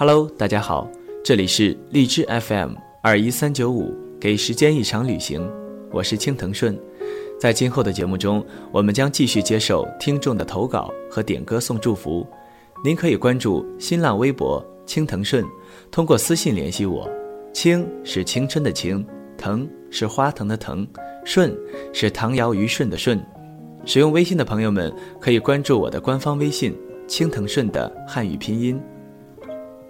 Hello，大家好，这里是荔枝 FM 二一三九五，给时间一场旅行，我是青藤顺。在今后的节目中，我们将继续接受听众的投稿和点歌送祝福。您可以关注新浪微博青藤顺，通过私信联系我。青是青春的青，藤是花藤的藤，顺是唐尧虞舜的舜。使用微信的朋友们可以关注我的官方微信青藤顺的汉语拼音。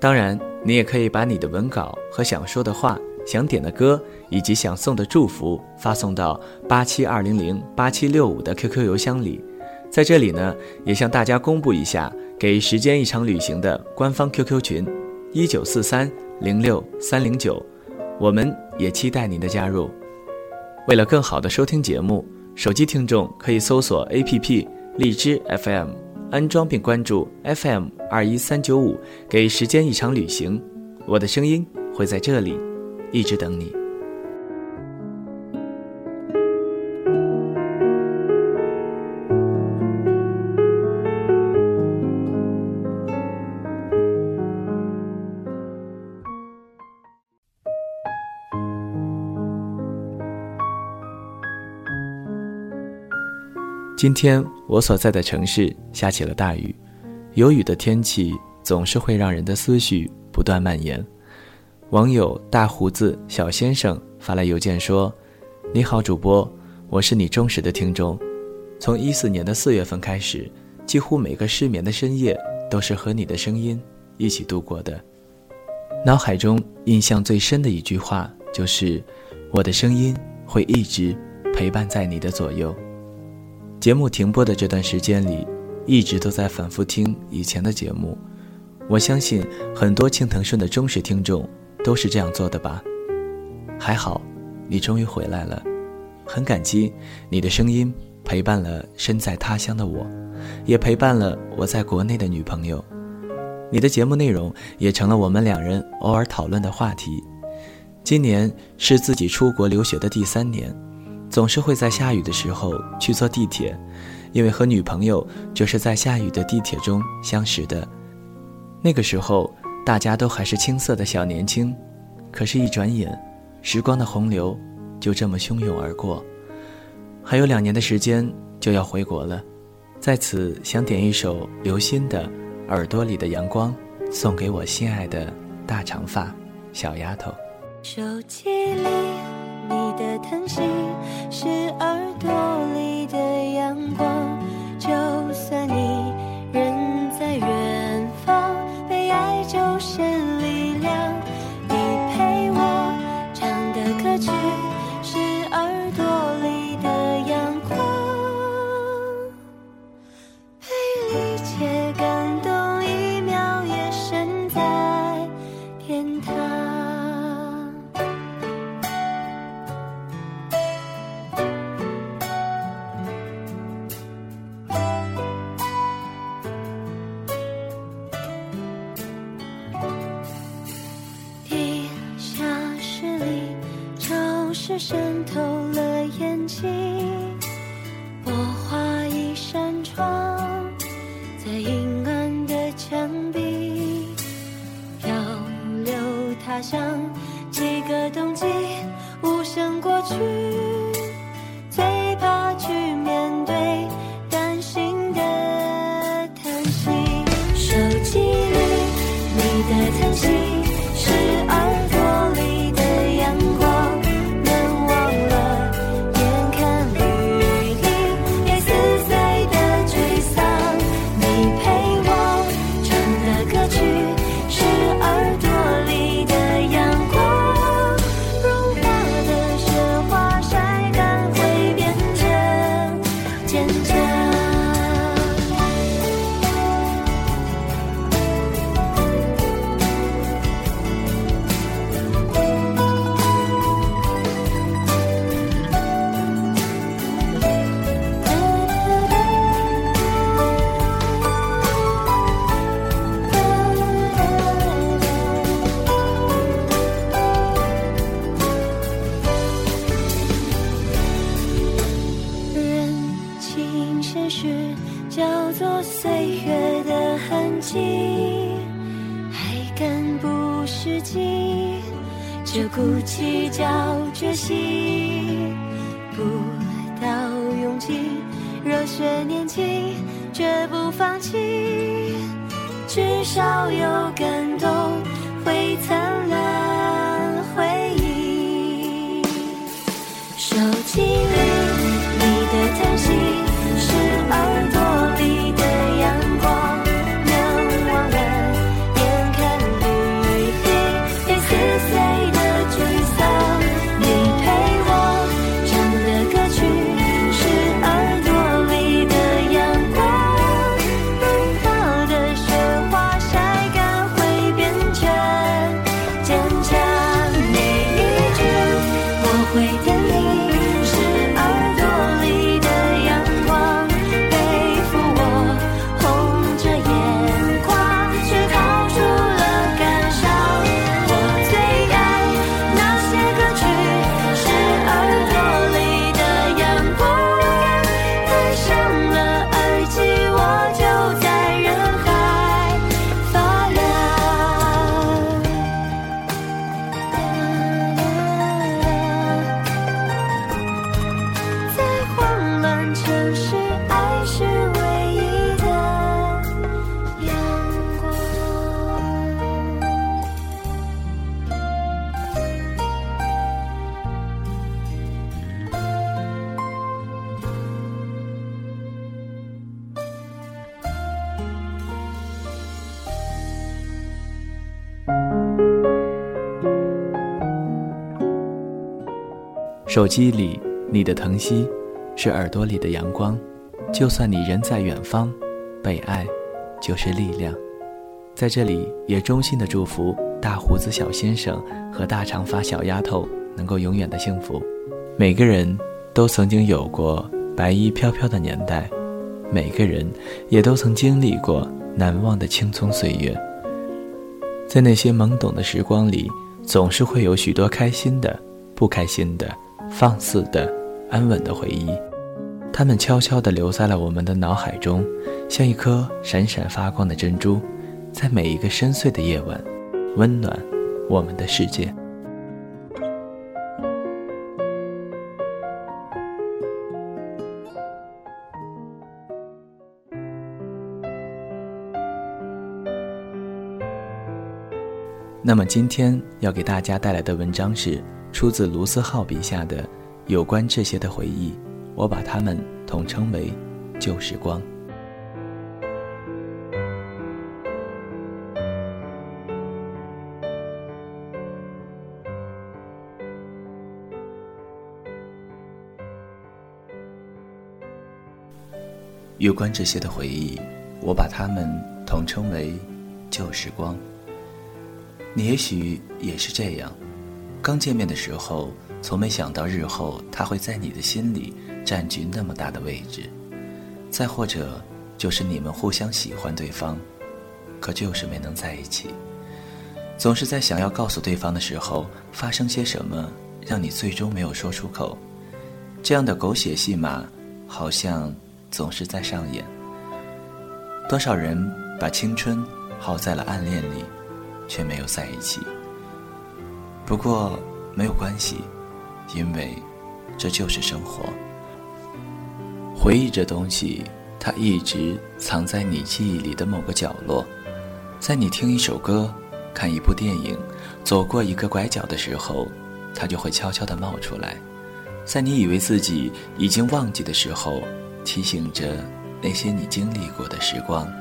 当然，你也可以把你的文稿和想说的话、想点的歌以及想送的祝福发送到八七二零零八七六五的 QQ 邮箱里。在这里呢，也向大家公布一下给《时间一场旅行》的官方 QQ 群：一九四三零六三零九。我们也期待您的加入。为了更好的收听节目，手机听众可以搜索 APP 荔枝 FM。安装并关注 FM 二一三九五，给时间一场旅行，我的声音会在这里一直等你。今天我所在的城市下起了大雨，有雨的天气总是会让人的思绪不断蔓延。网友大胡子小先生发来邮件说：“你好，主播，我是你忠实的听众。从一四年的四月份开始，几乎每个失眠的深夜都是和你的声音一起度过的。脑海中印象最深的一句话就是：‘我的声音会一直陪伴在你的左右。’”节目停播的这段时间里，一直都在反复听以前的节目。我相信很多青藤顺的忠实听众都是这样做的吧。还好，你终于回来了，很感激你的声音陪伴了身在他乡的我，也陪伴了我在国内的女朋友。你的节目内容也成了我们两人偶尔讨论的话题。今年是自己出国留学的第三年。总是会在下雨的时候去坐地铁，因为和女朋友就是在下雨的地铁中相识的。那个时候大家都还是青涩的小年轻，可是，一转眼，时光的洪流就这么汹涌而过。还有两年的时间就要回国了，在此想点一首刘欣的《耳朵里的阳光》，送给我心爱的大长发小丫头。手机里。你的疼惜是耳几个冬季，无声过去，越年轻，绝不放弃，至少有感动。Thank you. 手机里，你的疼惜，是耳朵里的阳光。就算你人在远方，被爱就是力量。在这里，也衷心的祝福大胡子小先生和大长发小丫头能够永远的幸福。每个人都曾经有过白衣飘飘的年代，每个人也都曾经历过难忘的青葱岁月。在那些懵懂的时光里，总是会有许多开心的、不开心的。放肆的、安稳的回忆，它们悄悄地留在了我们的脑海中，像一颗闪闪发光的珍珠，在每一个深邃的夜晚，温暖我们的世界。那么今天要给大家带来的文章是。出自卢思浩笔下的有关这些的回忆，我把它们统称为旧时光。有关这些的回忆，我把它们统称为旧时光。你也许也是这样。刚见面的时候，从没想到日后他会在你的心里占据那么大的位置。再或者，就是你们互相喜欢对方，可就是没能在一起。总是在想要告诉对方的时候，发生些什么，让你最终没有说出口。这样的狗血戏码，好像总是在上演。多少人把青春耗在了暗恋里，却没有在一起。不过没有关系，因为这就是生活。回忆这东西，它一直藏在你记忆里的某个角落，在你听一首歌、看一部电影、走过一个拐角的时候，它就会悄悄地冒出来，在你以为自己已经忘记的时候，提醒着那些你经历过的时光。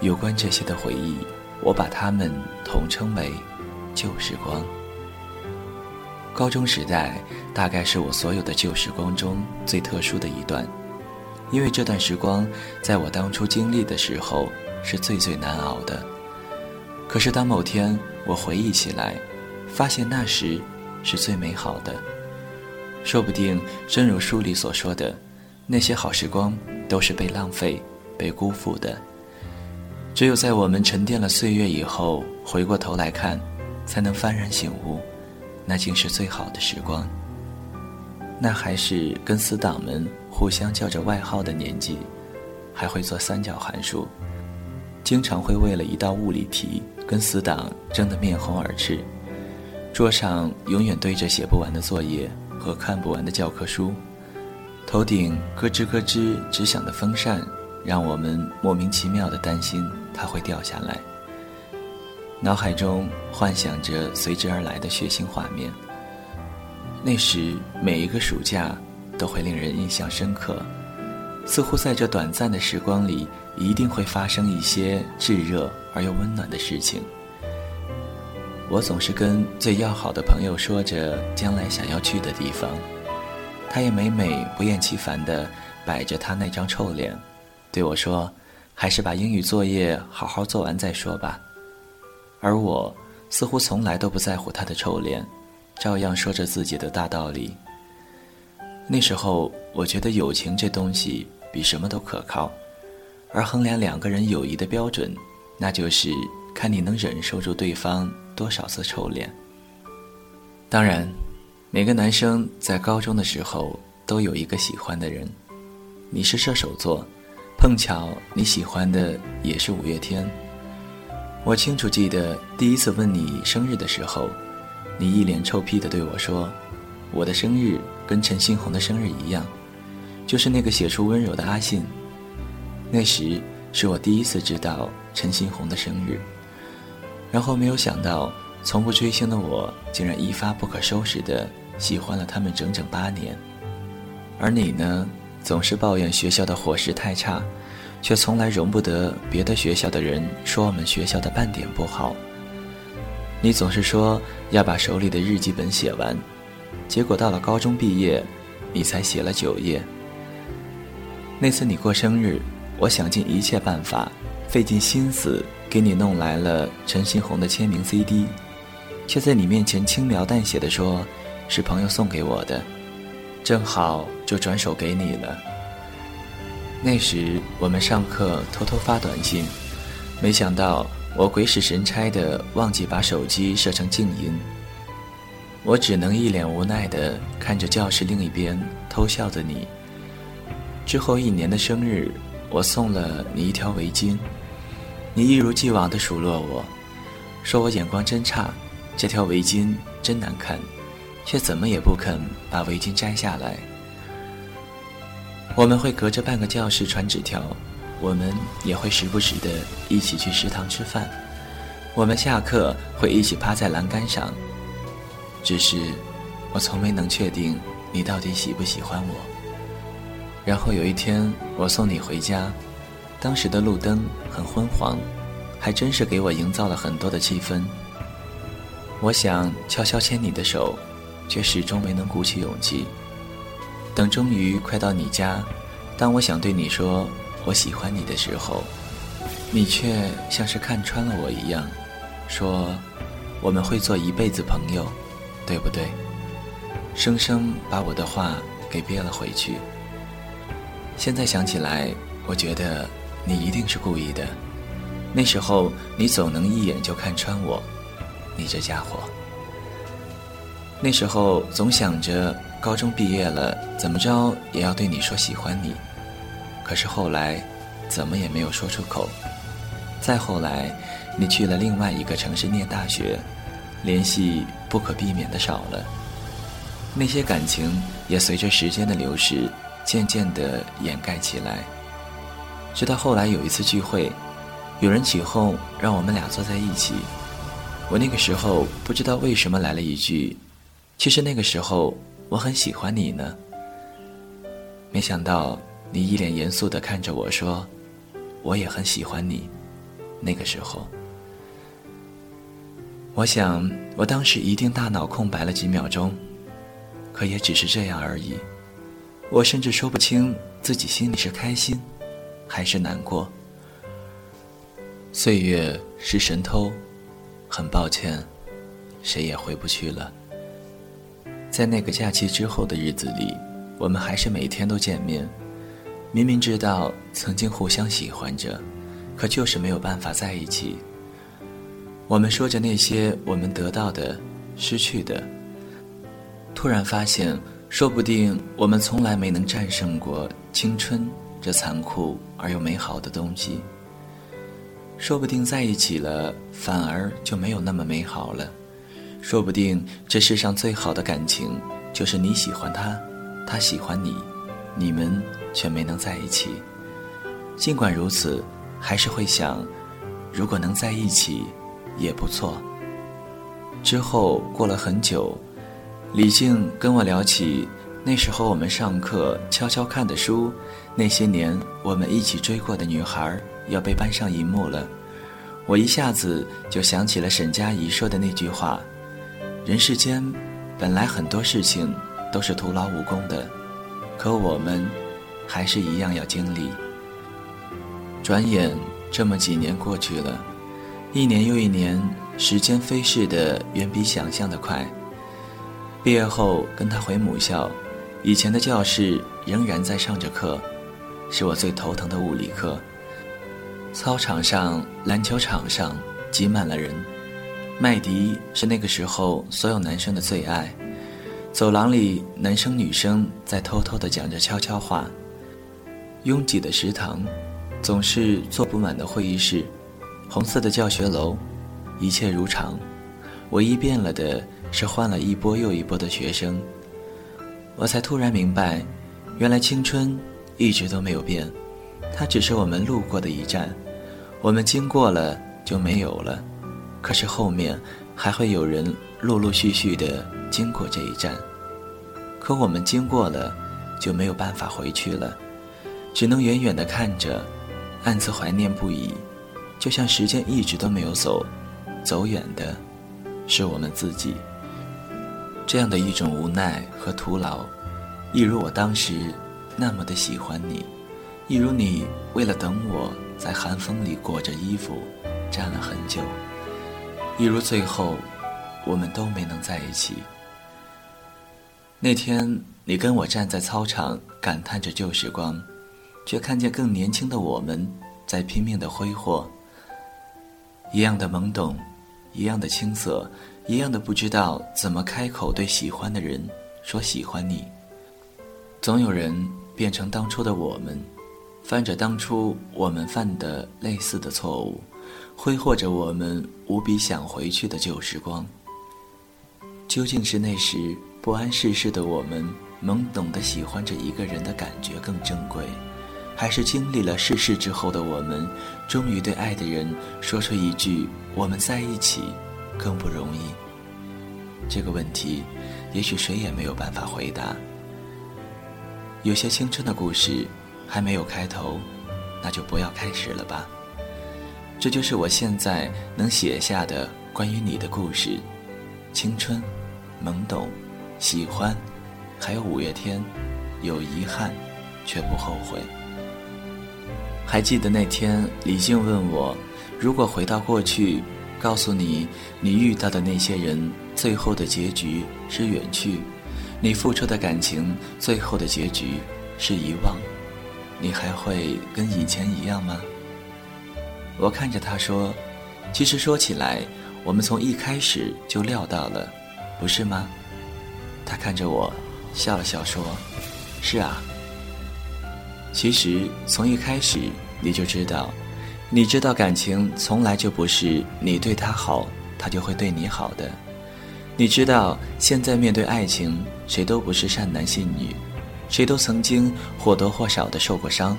有关这些的回忆，我把它们统称为。旧时光，高中时代大概是我所有的旧时光中最特殊的一段，因为这段时光在我当初经历的时候是最最难熬的。可是当某天我回忆起来，发现那时是最美好的。说不定正如书里所说的，那些好时光都是被浪费、被辜负的。只有在我们沉淀了岁月以后，回过头来看。才能幡然醒悟，那竟是最好的时光。那还是跟死党们互相叫着外号的年纪，还会做三角函数，经常会为了一道物理题跟死党争得面红耳赤，桌上永远堆着写不完的作业和看不完的教科书，头顶咯吱咯吱直响的风扇，让我们莫名其妙的担心它会掉下来。脑海中幻想着随之而来的血腥画面。那时每一个暑假都会令人印象深刻，似乎在这短暂的时光里，一定会发生一些炙热而又温暖的事情。我总是跟最要好的朋友说着将来想要去的地方，他也每每不厌其烦地摆着他那张臭脸，对我说：“还是把英语作业好好做完再说吧。”而我似乎从来都不在乎他的臭脸，照样说着自己的大道理。那时候，我觉得友情这东西比什么都可靠，而衡量两个人友谊的标准，那就是看你能忍受住对方多少次臭脸。当然，每个男生在高中的时候都有一个喜欢的人，你是射手座，碰巧你喜欢的也是五月天。我清楚记得第一次问你生日的时候，你一脸臭屁的对我说：“我的生日跟陈星红的生日一样，就是那个写出温柔的阿信。”那时是我第一次知道陈星红的生日，然后没有想到，从不追星的我竟然一发不可收拾的喜欢了他们整整八年，而你呢，总是抱怨学校的伙食太差。却从来容不得别的学校的人说我们学校的半点不好。你总是说要把手里的日记本写完，结果到了高中毕业，你才写了九页。那次你过生日，我想尽一切办法，费尽心思给你弄来了陈星红的签名 CD，却在你面前轻描淡写的说，是朋友送给我的，正好就转手给你了。那时我们上课偷偷发短信，没想到我鬼使神差的忘记把手机设成静音。我只能一脸无奈的看着教室另一边偷笑的你。之后一年的生日，我送了你一条围巾，你一如既往的数落我，说我眼光真差，这条围巾真难看，却怎么也不肯把围巾摘下来。我们会隔着半个教室传纸条，我们也会时不时的一起去食堂吃饭，我们下课会一起趴在栏杆上。只是，我从没能确定你到底喜不喜欢我。然后有一天我送你回家，当时的路灯很昏黄，还真是给我营造了很多的气氛。我想悄悄牵你的手，却始终没能鼓起勇气。等终于快到你家，当我想对你说我喜欢你的时候，你却像是看穿了我一样，说我们会做一辈子朋友，对不对？生生把我的话给憋了回去。现在想起来，我觉得你一定是故意的。那时候你总能一眼就看穿我，你这家伙。那时候总想着。高中毕业了，怎么着也要对你说喜欢你。可是后来，怎么也没有说出口。再后来，你去了另外一个城市念大学，联系不可避免的少了。那些感情也随着时间的流逝，渐渐的掩盖起来。直到后来有一次聚会，有人起哄让我们俩坐在一起。我那个时候不知道为什么来了一句：“其实那个时候。”我很喜欢你呢。没想到你一脸严肃的看着我说：“我也很喜欢你。”那个时候，我想我当时一定大脑空白了几秒钟，可也只是这样而已。我甚至说不清自己心里是开心，还是难过。岁月是神偷，很抱歉，谁也回不去了。在那个假期之后的日子里，我们还是每天都见面。明明知道曾经互相喜欢着，可就是没有办法在一起。我们说着那些我们得到的、失去的，突然发现，说不定我们从来没能战胜过青春这残酷而又美好的东西。说不定在一起了，反而就没有那么美好了。说不定这世上最好的感情，就是你喜欢他，他喜欢你，你们却没能在一起。尽管如此，还是会想，如果能在一起，也不错。之后过了很久，李静跟我聊起那时候我们上课悄悄看的书，那些年我们一起追过的女孩要被搬上荧幕了，我一下子就想起了沈佳宜说的那句话：“人世间本来很多事情都是徒劳无功的，可我们还是一样要经历。”转眼这么几年过去了，一年又一年。时间飞逝的远比想象的快。毕业后跟他回母校，以前的教室仍然在上着课，是我最头疼的物理课。操场上、篮球场上挤满了人，麦迪是那个时候所有男生的最爱。走廊里男生女生在偷偷地讲着悄悄话。拥挤的食堂，总是坐不满的会议室，红色的教学楼。一切如常，唯一变了的是换了一波又一波的学生。我才突然明白，原来青春一直都没有变，它只是我们路过的一站，我们经过了就没有了。可是后面还会有人陆陆续续的经过这一站，可我们经过了就没有办法回去了，只能远远的看着，暗自怀念不已，就像时间一直都没有走。走远的，是我们自己。这样的一种无奈和徒劳，一如我当时那么的喜欢你，一如你为了等我在寒风里裹着衣服站了很久，一如最后我们都没能在一起。那天你跟我站在操场感叹着旧时光，却看见更年轻的我们在拼命的挥霍，一样的懵懂。一样的青涩，一样的不知道怎么开口对喜欢的人说喜欢你。总有人变成当初的我们，翻着当初我们犯的类似的错误，挥霍着我们无比想回去的旧时光。究竟是那时不谙世事的我们，懵懂的喜欢着一个人的感觉更珍贵？还是经历了世事之后的我们，终于对爱的人说出一句“我们在一起”，更不容易。这个问题，也许谁也没有办法回答。有些青春的故事还没有开头，那就不要开始了吧。这就是我现在能写下的关于你的故事：青春、懵懂、喜欢，还有五月天，有遗憾，却不后悔。还记得那天，李静问我：“如果回到过去，告诉你你遇到的那些人最后的结局是远去，你付出的感情最后的结局是遗忘，你还会跟以前一样吗？”我看着他说：“其实说起来，我们从一开始就料到了，不是吗？”他看着我，笑了笑说：“是啊。”其实从一开始你就知道，你知道感情从来就不是你对他好，他就会对你好的。你知道现在面对爱情，谁都不是善男信女，谁都曾经或多或少的受过伤，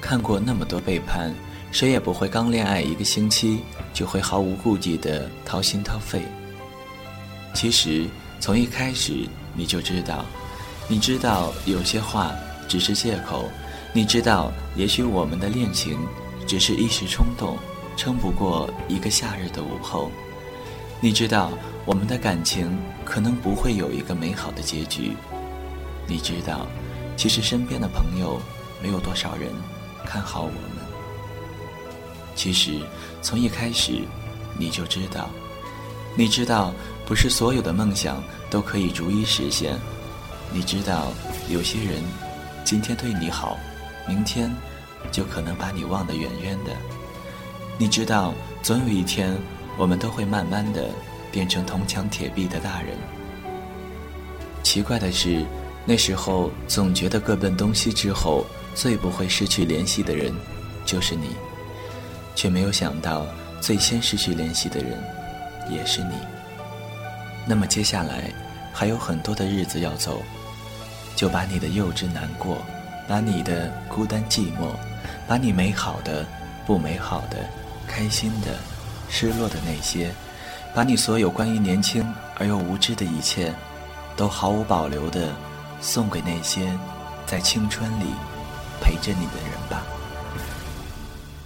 看过那么多背叛，谁也不会刚恋爱一个星期就会毫无顾忌的掏心掏肺。其实从一开始你就知道，你知道有些话。只是借口，你知道，也许我们的恋情只是一时冲动，撑不过一个夏日的午后。你知道，我们的感情可能不会有一个美好的结局。你知道，其实身边的朋友没有多少人看好我们。其实从一开始你就知道，你知道，不是所有的梦想都可以逐一实现。你知道，有些人。今天对你好，明天就可能把你忘得远远的。你知道，总有一天，我们都会慢慢的变成铜墙铁壁的大人。奇怪的是，那时候总觉得各奔东西之后，最不会失去联系的人，就是你。却没有想到最先失去联系的人也是你。那么接下来还有很多的日子要走，就把你的幼稚难过，把你的孤单寂寞，把你美好的、不美好的、开心的、失落的那些，把你所有关于年轻而又无知的一切，都毫无保留的送给那些在青春里陪着你的人吧。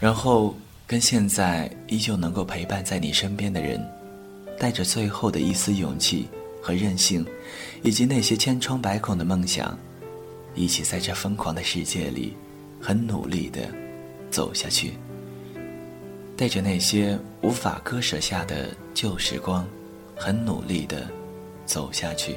然后跟现在依旧能够陪伴在你身边的人，带着最后的一丝勇气和任性，以及那些千疮百孔的梦想，一起在这疯狂的世界里，很努力的走下去。带着那些无法割舍下的旧时光，很努力的走下去。